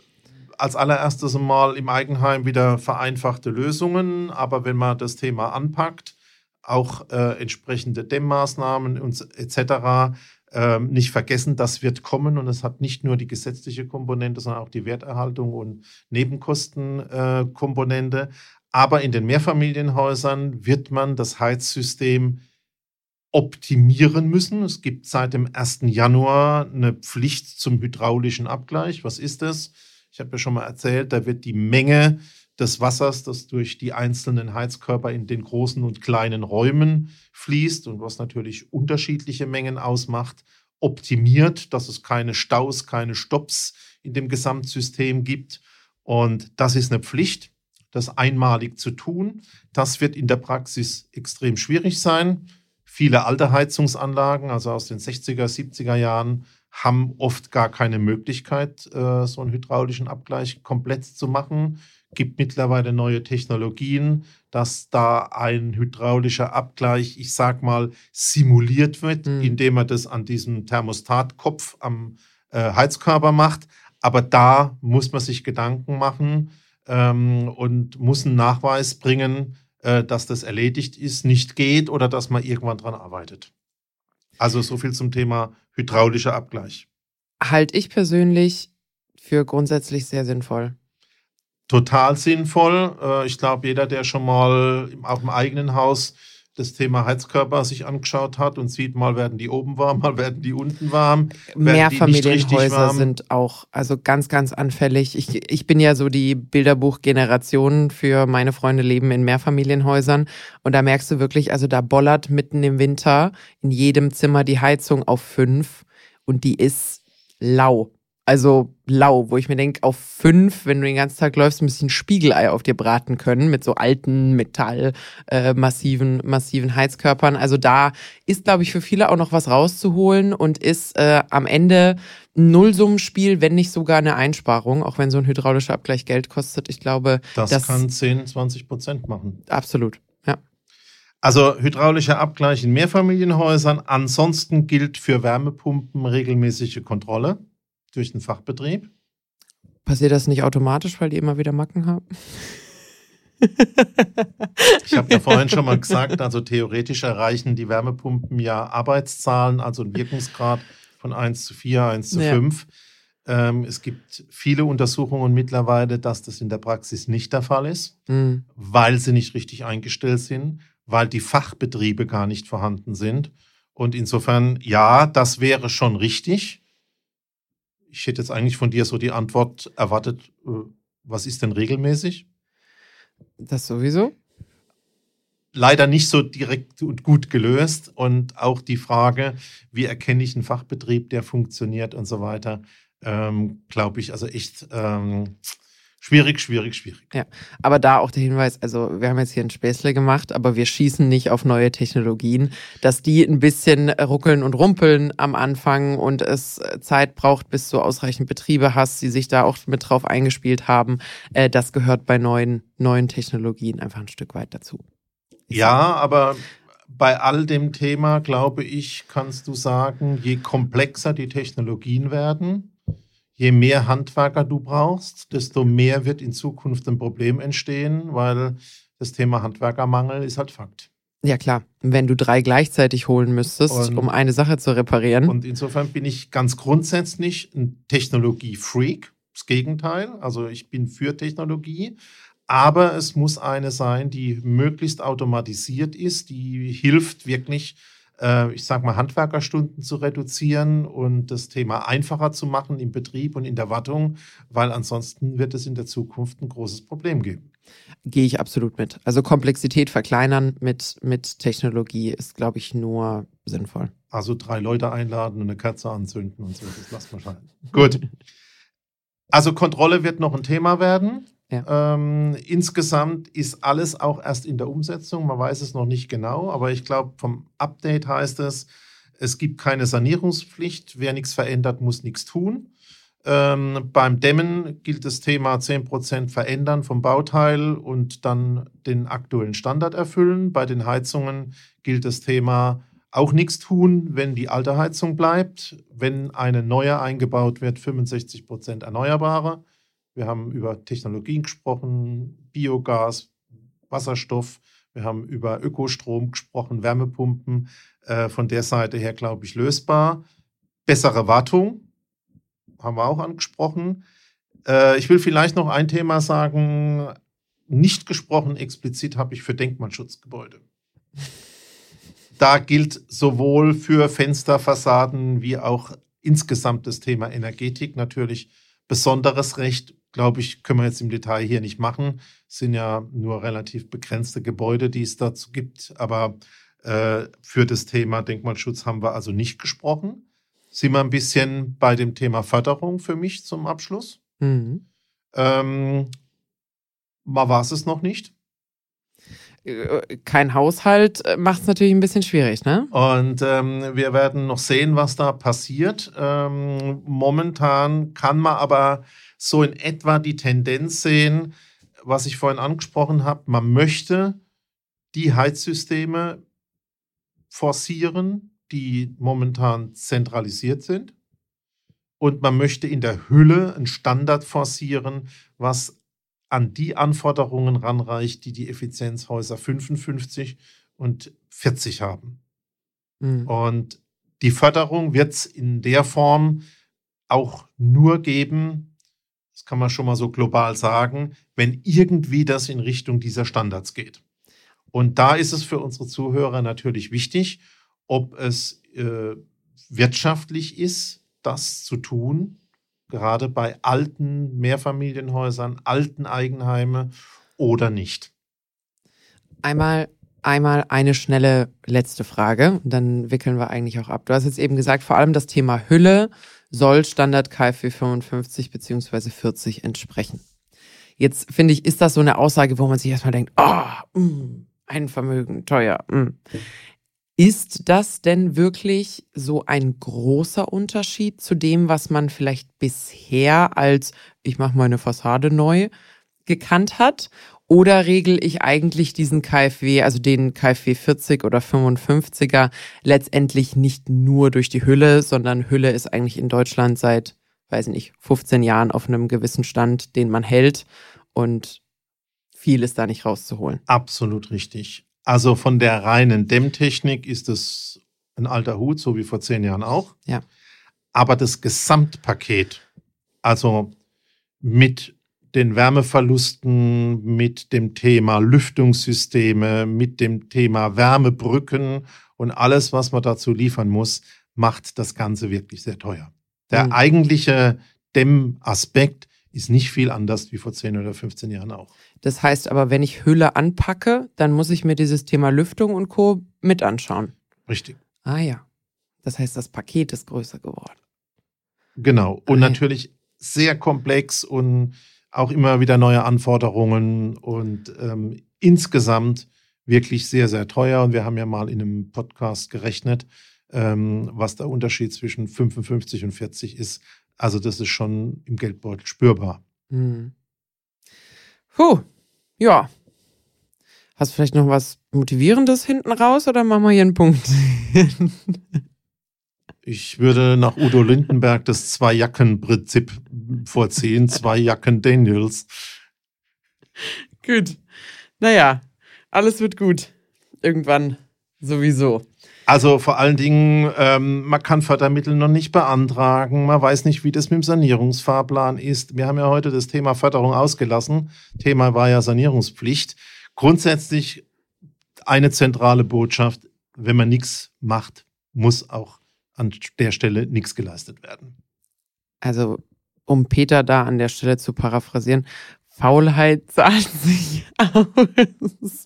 als allererstes mal im Eigenheim wieder vereinfachte Lösungen, aber wenn man das Thema anpackt, auch äh, entsprechende Dämmmaßnahmen und etc., ähm, nicht vergessen, das wird kommen und es hat nicht nur die gesetzliche Komponente, sondern auch die Werterhaltung und Nebenkostenkomponente. Äh, Aber in den Mehrfamilienhäusern wird man das Heizsystem optimieren müssen. Es gibt seit dem 1. Januar eine Pflicht zum hydraulischen Abgleich. Was ist das? Ich habe ja schon mal erzählt, da wird die Menge des Wassers, das durch die einzelnen Heizkörper in den großen und kleinen Räumen fließt und was natürlich unterschiedliche Mengen ausmacht, optimiert, dass es keine Staus, keine Stops in dem Gesamtsystem gibt. Und das ist eine Pflicht, das einmalig zu tun. Das wird in der Praxis extrem schwierig sein. Viele alte Heizungsanlagen, also aus den 60er, 70er Jahren, haben oft gar keine Möglichkeit, äh, so einen hydraulischen Abgleich komplett zu machen gibt mittlerweile neue Technologien, dass da ein hydraulischer Abgleich, ich sag mal, simuliert wird, mhm. indem man das an diesem Thermostatkopf am äh, Heizkörper macht. Aber da muss man sich Gedanken machen ähm, und muss einen Nachweis bringen, äh, dass das erledigt ist, nicht geht oder dass man irgendwann dran arbeitet. Also so viel zum Thema hydraulischer Abgleich. Halte ich persönlich für grundsätzlich sehr sinnvoll total sinnvoll. Äh, ich glaube, jeder, der schon mal auch im eigenen Haus das Thema Heizkörper sich angeschaut hat und sieht, mal werden die oben warm, mal werden die unten warm. Mehrfamilienhäuser sind auch also ganz, ganz anfällig. Ich, ich bin ja so die Bilderbuch-Generation für meine Freunde leben in Mehrfamilienhäusern und da merkst du wirklich, also da bollert mitten im Winter in jedem Zimmer die Heizung auf fünf und die ist lau also lau, wo ich mir denke, auf fünf, wenn du den ganzen Tag läufst, ein bisschen Spiegelei auf dir braten können mit so alten Metall äh, massiven massiven Heizkörpern. Also da ist, glaube ich, für viele auch noch was rauszuholen und ist äh, am Ende ein Nullsummenspiel, wenn nicht sogar eine Einsparung, auch wenn so ein hydraulischer Abgleich Geld kostet. Ich glaube, das, das kann 10, 20 Prozent machen. Absolut, ja. Also hydraulischer Abgleich in Mehrfamilienhäusern. Ansonsten gilt für Wärmepumpen regelmäßige Kontrolle durch den Fachbetrieb. Passiert das nicht automatisch, weil die immer wieder Macken haben? Ich habe ja vorhin schon mal gesagt, also theoretisch erreichen die Wärmepumpen ja Arbeitszahlen, also einen Wirkungsgrad von 1 zu 4, 1 zu ja. 5. Ähm, es gibt viele Untersuchungen mittlerweile, dass das in der Praxis nicht der Fall ist, mhm. weil sie nicht richtig eingestellt sind, weil die Fachbetriebe gar nicht vorhanden sind. Und insofern, ja, das wäre schon richtig ich hätte jetzt eigentlich von dir so die Antwort erwartet, äh, was ist denn regelmäßig? Das sowieso. Leider nicht so direkt und gut gelöst. Und auch die Frage, wie erkenne ich einen Fachbetrieb, der funktioniert und so weiter, ähm, glaube ich, also echt ähm, Schwierig, schwierig, schwierig. Ja, aber da auch der Hinweis, also wir haben jetzt hier ein Späßle gemacht, aber wir schießen nicht auf neue Technologien, dass die ein bisschen ruckeln und rumpeln am Anfang und es Zeit braucht, bis du ausreichend Betriebe hast, die sich da auch mit drauf eingespielt haben. Äh, das gehört bei neuen, neuen Technologien einfach ein Stück weit dazu. Ja, aber bei all dem Thema, glaube ich, kannst du sagen, je komplexer die Technologien werden, je mehr Handwerker du brauchst, desto mehr wird in Zukunft ein Problem entstehen, weil das Thema Handwerkermangel ist halt Fakt. Ja klar, wenn du drei gleichzeitig holen müsstest, und, um eine Sache zu reparieren. Und insofern bin ich ganz grundsätzlich ein Technologie-Freak, das Gegenteil. Also ich bin für Technologie, aber es muss eine sein, die möglichst automatisiert ist, die hilft wirklich äh, ich sage mal, Handwerkerstunden zu reduzieren und das Thema einfacher zu machen im Betrieb und in der Wartung, weil ansonsten wird es in der Zukunft ein großes Problem geben. Gehe ich absolut mit. Also Komplexität verkleinern mit, mit Technologie ist, glaube ich, nur sinnvoll. Also drei Leute einladen und eine Kerze anzünden und so, das lassen wir scheinen. Gut. Also Kontrolle wird noch ein Thema werden. Ähm, insgesamt ist alles auch erst in der Umsetzung. Man weiß es noch nicht genau, aber ich glaube, vom Update heißt es, es gibt keine Sanierungspflicht. Wer nichts verändert, muss nichts tun. Ähm, beim Dämmen gilt das Thema 10% verändern vom Bauteil und dann den aktuellen Standard erfüllen. Bei den Heizungen gilt das Thema auch nichts tun, wenn die alte Heizung bleibt. Wenn eine neue eingebaut wird, 65% erneuerbare. Wir haben über Technologien gesprochen, Biogas, Wasserstoff. Wir haben über Ökostrom gesprochen, Wärmepumpen. Äh, von der Seite her, glaube ich, lösbar. bessere Wartung, haben wir auch angesprochen. Äh, ich will vielleicht noch ein Thema sagen, nicht gesprochen explizit habe ich für Denkmalschutzgebäude. Da gilt sowohl für Fensterfassaden wie auch insgesamt das Thema Energetik natürlich besonderes Recht. Glaube ich, können wir jetzt im Detail hier nicht machen. Es sind ja nur relativ begrenzte Gebäude, die es dazu gibt. Aber äh, für das Thema Denkmalschutz haben wir also nicht gesprochen. Sind wir ein bisschen bei dem Thema Förderung für mich zum Abschluss. Mhm. Ähm, mal war es es noch nicht. Kein Haushalt äh, macht es natürlich ein bisschen schwierig, ne? Und ähm, wir werden noch sehen, was da passiert. Ähm, momentan kann man aber so in etwa die Tendenz sehen, was ich vorhin angesprochen habe. Man möchte die Heizsysteme forcieren, die momentan zentralisiert sind. Und man möchte in der Hülle einen Standard forcieren, was an die Anforderungen ranreicht, die die Effizienzhäuser 55 und 40 haben. Mhm. Und die Förderung wird es in der Form auch nur geben, das kann man schon mal so global sagen, wenn irgendwie das in Richtung dieser Standards geht. Und da ist es für unsere Zuhörer natürlich wichtig, ob es äh, wirtschaftlich ist, das zu tun gerade bei alten Mehrfamilienhäusern, alten Eigenheime oder nicht? Einmal, einmal eine schnelle letzte Frage, dann wickeln wir eigentlich auch ab. Du hast jetzt eben gesagt, vor allem das Thema Hülle soll Standard KfW 55 bzw. 40 entsprechen. Jetzt finde ich, ist das so eine Aussage, wo man sich erstmal denkt, oh, mm, ein Vermögen, teuer. Mm. Ist das denn wirklich so ein großer Unterschied zu dem, was man vielleicht bisher als ich mache meine Fassade neu gekannt hat? Oder regel ich eigentlich diesen KfW, also den KfW 40 oder 55er, letztendlich nicht nur durch die Hülle, sondern Hülle ist eigentlich in Deutschland seit, weiß nicht, 15 Jahren auf einem gewissen Stand, den man hält und viel ist da nicht rauszuholen. Absolut richtig. Also von der reinen Dämmtechnik ist es ein alter Hut, so wie vor zehn Jahren auch. Ja. Aber das Gesamtpaket, also mit den Wärmeverlusten, mit dem Thema Lüftungssysteme, mit dem Thema Wärmebrücken und alles, was man dazu liefern muss, macht das Ganze wirklich sehr teuer. Der mhm. eigentliche Dämmaspekt ist nicht viel anders wie vor 10 oder 15 Jahren auch. Das heißt aber, wenn ich Hülle anpacke, dann muss ich mir dieses Thema Lüftung und Co. mit anschauen. Richtig. Ah ja. Das heißt, das Paket ist größer geworden. Genau. Und ah, natürlich sehr komplex und auch immer wieder neue Anforderungen und ähm, insgesamt wirklich sehr, sehr teuer. Und wir haben ja mal in einem Podcast gerechnet, ähm, was der Unterschied zwischen 55 und 40 ist. Also das ist schon im Geldbeutel spürbar. Hm. Puh, ja. Hast du vielleicht noch was Motivierendes hinten raus oder machen wir hier einen Punkt? ich würde nach Udo Lindenberg das Zwei-Jacken-Prinzip vorziehen. Zwei Jacken Daniels. Gut. Naja, alles wird gut. Irgendwann sowieso. Also vor allen Dingen, ähm, man kann Fördermittel noch nicht beantragen, man weiß nicht, wie das mit dem Sanierungsfahrplan ist. Wir haben ja heute das Thema Förderung ausgelassen. Thema war ja Sanierungspflicht. Grundsätzlich eine zentrale Botschaft, wenn man nichts macht, muss auch an der Stelle nichts geleistet werden. Also, um Peter da an der Stelle zu paraphrasieren, Faulheit zahlt sich aus.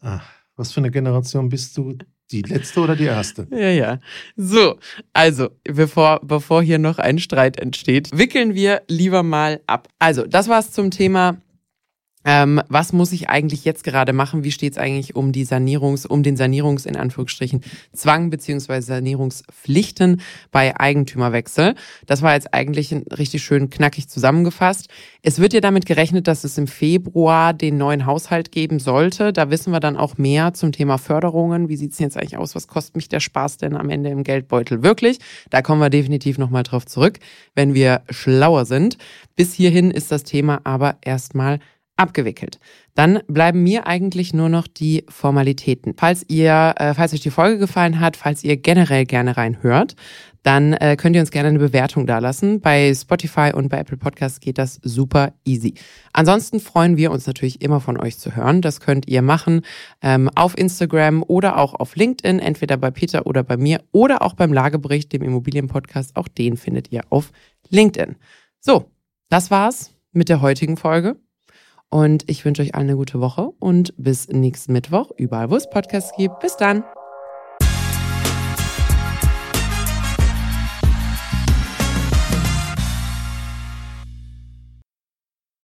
Ah. Was für eine Generation bist du? Die letzte oder die erste? Ja, ja. So, also, bevor, bevor hier noch ein Streit entsteht, wickeln wir lieber mal ab. Also, das war's zum Thema ähm, was muss ich eigentlich jetzt gerade machen? Wie steht es eigentlich um die Sanierungs, um den Sanierungs in Anführungsstrichen Zwang beziehungsweise Sanierungspflichten bei Eigentümerwechsel? Das war jetzt eigentlich richtig schön knackig zusammengefasst. Es wird ja damit gerechnet, dass es im Februar den neuen Haushalt geben sollte. Da wissen wir dann auch mehr zum Thema Förderungen. Wie sieht's denn jetzt eigentlich aus? Was kostet mich der Spaß denn am Ende im Geldbeutel wirklich? Da kommen wir definitiv nochmal drauf zurück, wenn wir schlauer sind. Bis hierhin ist das Thema aber erstmal abgewickelt. Dann bleiben mir eigentlich nur noch die Formalitäten. Falls ihr, äh, falls euch die Folge gefallen hat, falls ihr generell gerne reinhört, dann äh, könnt ihr uns gerne eine Bewertung dalassen. Bei Spotify und bei Apple Podcasts geht das super easy. Ansonsten freuen wir uns natürlich immer von euch zu hören. Das könnt ihr machen ähm, auf Instagram oder auch auf LinkedIn, entweder bei Peter oder bei mir oder auch beim Lagebericht, dem Immobilienpodcast. Auch den findet ihr auf LinkedIn. So, das war's mit der heutigen Folge. Und ich wünsche euch allen eine gute Woche und bis nächsten Mittwoch, überall wo es Podcasts gibt. Bis dann.